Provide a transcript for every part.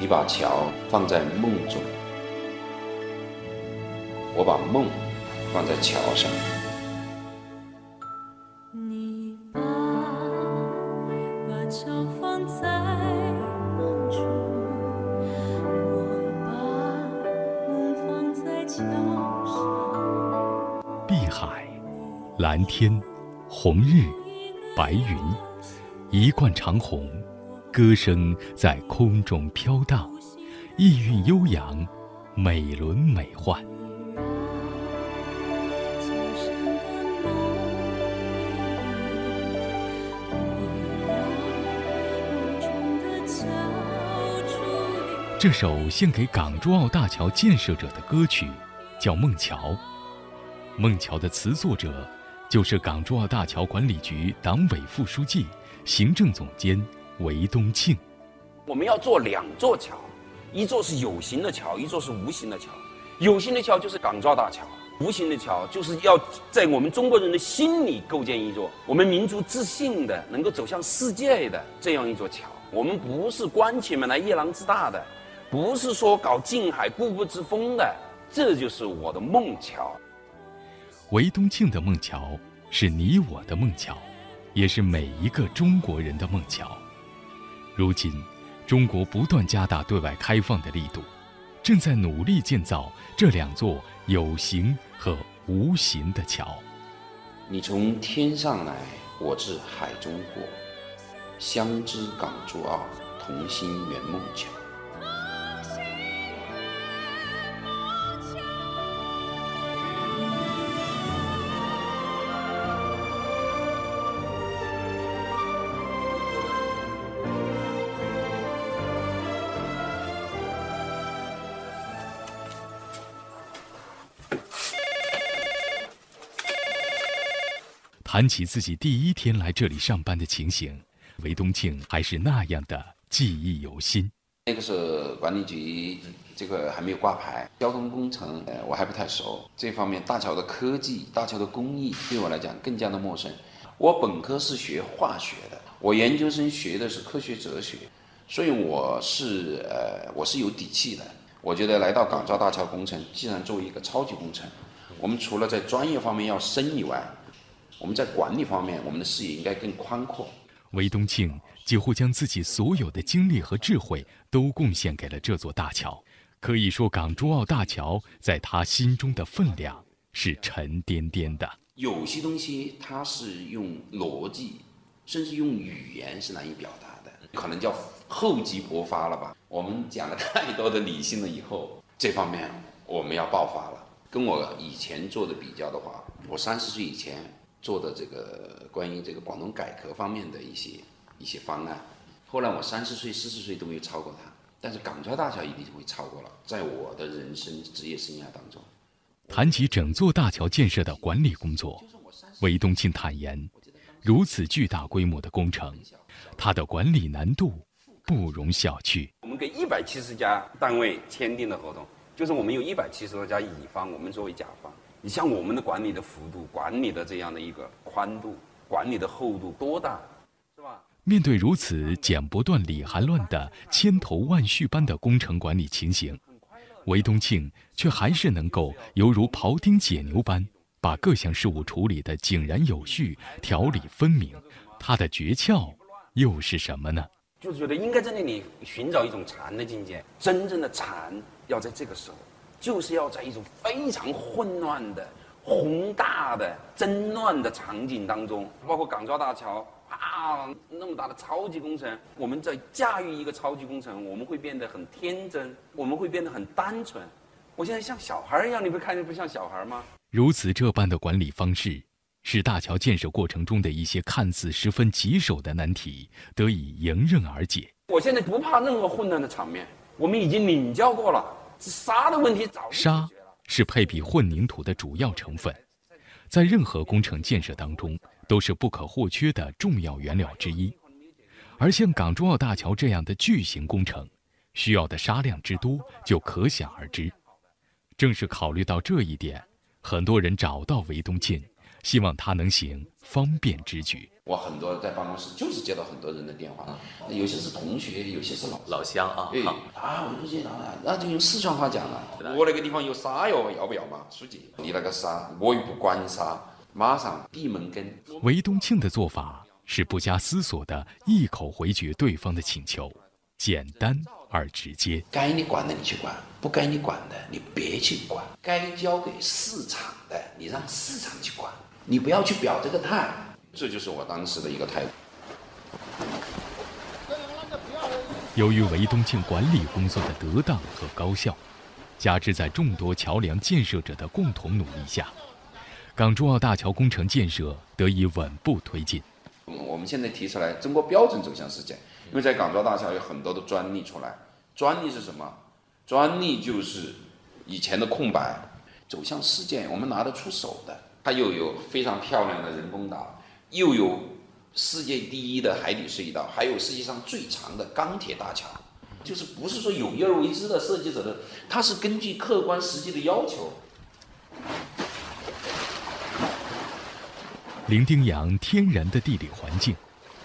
你把桥放在梦中，我把梦放在桥上。你把把桥放在梦中，我把梦放在桥上。碧海、蓝天、红日、白云，一贯长虹，歌声在空中飘荡，意韵悠扬，美轮美奂。这首献给港珠澳大桥建设者的歌曲，叫《孟桥》。孟桥的词作者，就是港珠澳大桥管理局党委副书记、行政总监韦东庆。我们要做两座桥，一座是有形的桥，一座是无形的桥。有形的桥就是港珠澳大桥，无形的桥就是要在我们中国人的心里构建一座我们民族自信的、能够走向世界的这样一座桥。我们不是关起门来夜郎自大的，不是说搞近海固步自封的，这就是我的梦桥。韦东庆的梦桥是你我的梦桥，也是每一个中国人的梦桥。如今，中国不断加大对外开放的力度，正在努力建造这两座有形和无形的桥。你从天上来，我自海中过，相知港珠澳，同心圆梦桥。谈起自己第一天来这里上班的情形，韦东庆还是那样的记忆犹新。那个时候管理局这个还没有挂牌，交通工程呃我还不太熟，这方面大桥的科技、大桥的工艺对我来讲更加的陌生。我本科是学化学的，我研究生学的是科学哲学，所以我是呃我是有底气的。我觉得来到港珠澳大桥工程，既然作为一个超级工程，我们除了在专业方面要深以外，我们在管理方面，我们的视野应该更宽阔。韦东庆几乎将自己所有的精力和智慧都贡献给了这座大桥，可以说港珠澳大桥在他心中的分量是沉甸甸的。有些东西它是用逻辑，甚至用语言是难以表达的，可能叫厚积薄发了吧。我们讲了太多的理性了以后，这方面我们要爆发了。跟我以前做的比较的话，我三十岁以前做的这个关于这个广东改革方面的一些一些方案，后来我三十岁、四十岁都没有超过他，但是港珠澳大桥一定会超过了，在我的人生职业生涯当中。谈起整座大桥建设的管理工作，韦东庆坦言，如此巨大规模的工程，它的管理难度不容小觑。我们跟一百七十家单位签订的合同，就是我们有一百七十多家乙方，我们作为甲方。你像我们的管理的幅度、管理的这样的一个宽度、管理的厚度多大，是吧？面对如此剪不断理还乱的千头万绪般的工程管理情形，韦东庆却还是能够犹如庖丁解牛般，把各项事务处理得井然有序、条理分明。他的诀窍又是什么呢？就是觉得应该在那里寻找一种禅的境界。真正的禅要在这个时候，就是要在一种非常混乱的、宏大的、争乱的场景当中，包括港珠澳大桥啊，那么大的超级工程，我们在驾驭一个超级工程，我们会变得很天真，我们会变得很单纯。我现在像小孩一样，你不看着不像小孩吗？如此这般的管理方式，使大桥建设过程中的一些看似十分棘手的难题得以迎刃而解。我现在不怕任何混乱的场面，我们已经领教过了，这沙的问题早沙。是配比混凝土的主要成分，在任何工程建设当中都是不可或缺的重要原料之一。而像港珠澳大桥这样的巨型工程，需要的沙量之多就可想而知。正是考虑到这一点，很多人找到韦东进，希望他能行方便之举。我很多在办公室就是接到很多人的电话，有些是同学，有些是老老乡啊，啊，我就接到了，那就用四川话讲了。我那个地方有沙哟，要不要嘛，书记？你那个沙，我又不管沙，马上闭门羹。韦东庆的做法是不加思索的一口回绝对方的请求，简单而直接。该你管的你去管，不该你管的你别去管。该交给市场的，你让市场去管，你不要去表这个态。这就是我当时的一个态度。由于韦东庆管理工作的得当和高效，加之在众多桥梁建设者的共同努力下，港珠澳大桥工程建设得以稳步推进。嗯我们现在提出来中国标准走向世界，因为在港珠澳大桥有很多的专利出来。专利是什么？专利就是以前的空白，走向世界，我们拿得出手的。它又有非常漂亮的人工岛，又有世界第一的海底隧道，还有世界上最长的钢铁大桥。就是不是说有意而为之的设计者的，它是根据客观实际的要求。伶仃洋天然的地理环境，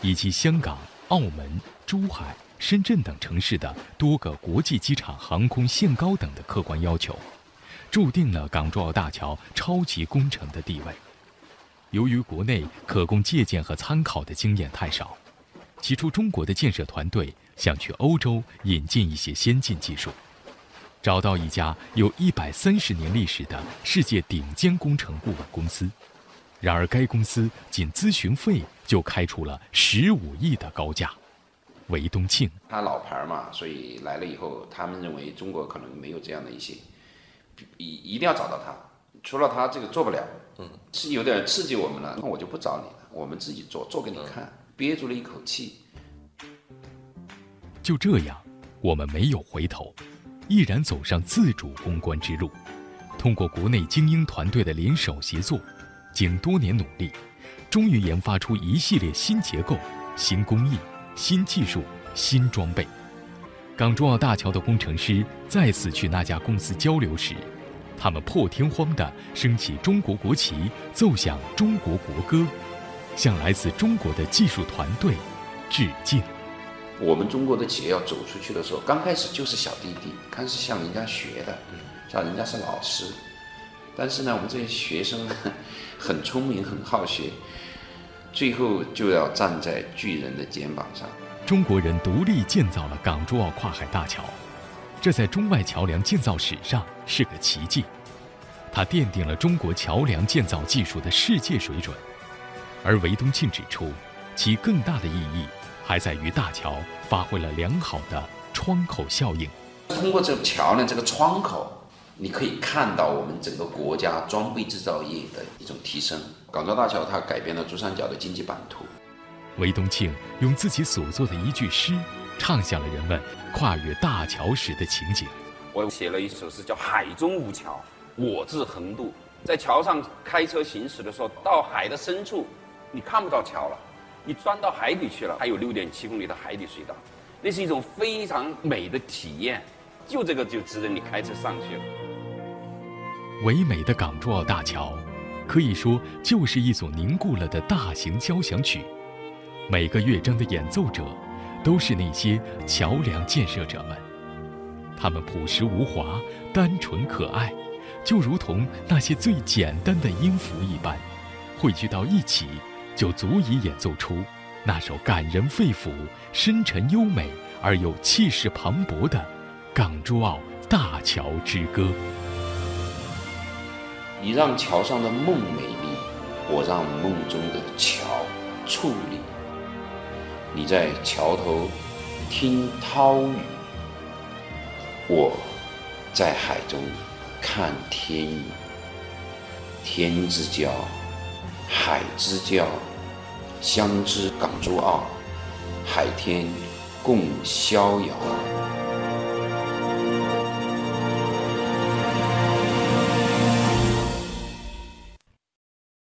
以及香港、澳门、珠海、深圳等城市的多个国际机场航空限高等的客观要求，注定了港珠澳大桥超级工程的地位。由于国内可供借鉴和参考的经验太少，起初中国的建设团队想去欧洲引进一些先进技术，找到一家有一百三十年历史的世界顶尖工程顾问公司。然而，该公司仅咨询费就开出了十五亿的高价。韦东庆他老牌嘛，所以来了以后，他们认为中国可能没有这样的一些，一一定要找到他，除了他这个做不了，嗯，是有点刺激我们了，那我就不找你了，我们自己做，做给你看，憋住了一口气，就这样，我们没有回头，毅然走上自主攻关之路。通过国内精英团队的联手协作，经多年努力，终于研发出一系列新结构、新工艺、新技术、新装备。港珠澳大桥的工程师再次去那家公司交流时，他们破天荒地升起中国国旗，奏响中国国歌，向来自中国的技术团队致敬。我们中国的企业要走出去的时候，刚开始就是小弟弟，开始向人家学的，像人家是老师，但是呢，我们这些学生呢 很聪明，很好学，最后就要站在巨人的肩膀上。中国人独立建造了港珠澳跨海大桥，这在中外桥梁建造史上是个奇迹。它奠定了中国桥梁建造技术的世界水准。而韦东庆指出，其更大的意义还在于大桥发挥了良好的窗口效应。通过这个桥梁这个窗口，你可以看到我们整个国家装备制造业的一种提升。港珠澳大桥它改变了珠三角的经济版图。韦东庆用自己所作的一句诗，唱响了人们跨越大桥时的情景。我写了一首诗叫《海中无桥，我自横渡》。在桥上开车行驶的时候，到海的深处，你看不到桥了，你钻到海底去了，还有六点七公里的海底隧道，那是一种非常美的体验。就这个就值得你开车上去了。唯美的港珠澳大桥，可以说就是一组凝固了的大型交响曲。每个乐章的演奏者，都是那些桥梁建设者们。他们朴实无华，单纯可爱，就如同那些最简单的音符一般，汇聚到一起，就足以演奏出那首感人肺腑、深沉优美而又气势磅礴的港珠澳大桥之歌。你让桥上的梦美丽，我让梦中的桥矗立。你在桥头听涛语，我在海中看天。天之骄，海之骄，相知港珠澳，海天共逍遥。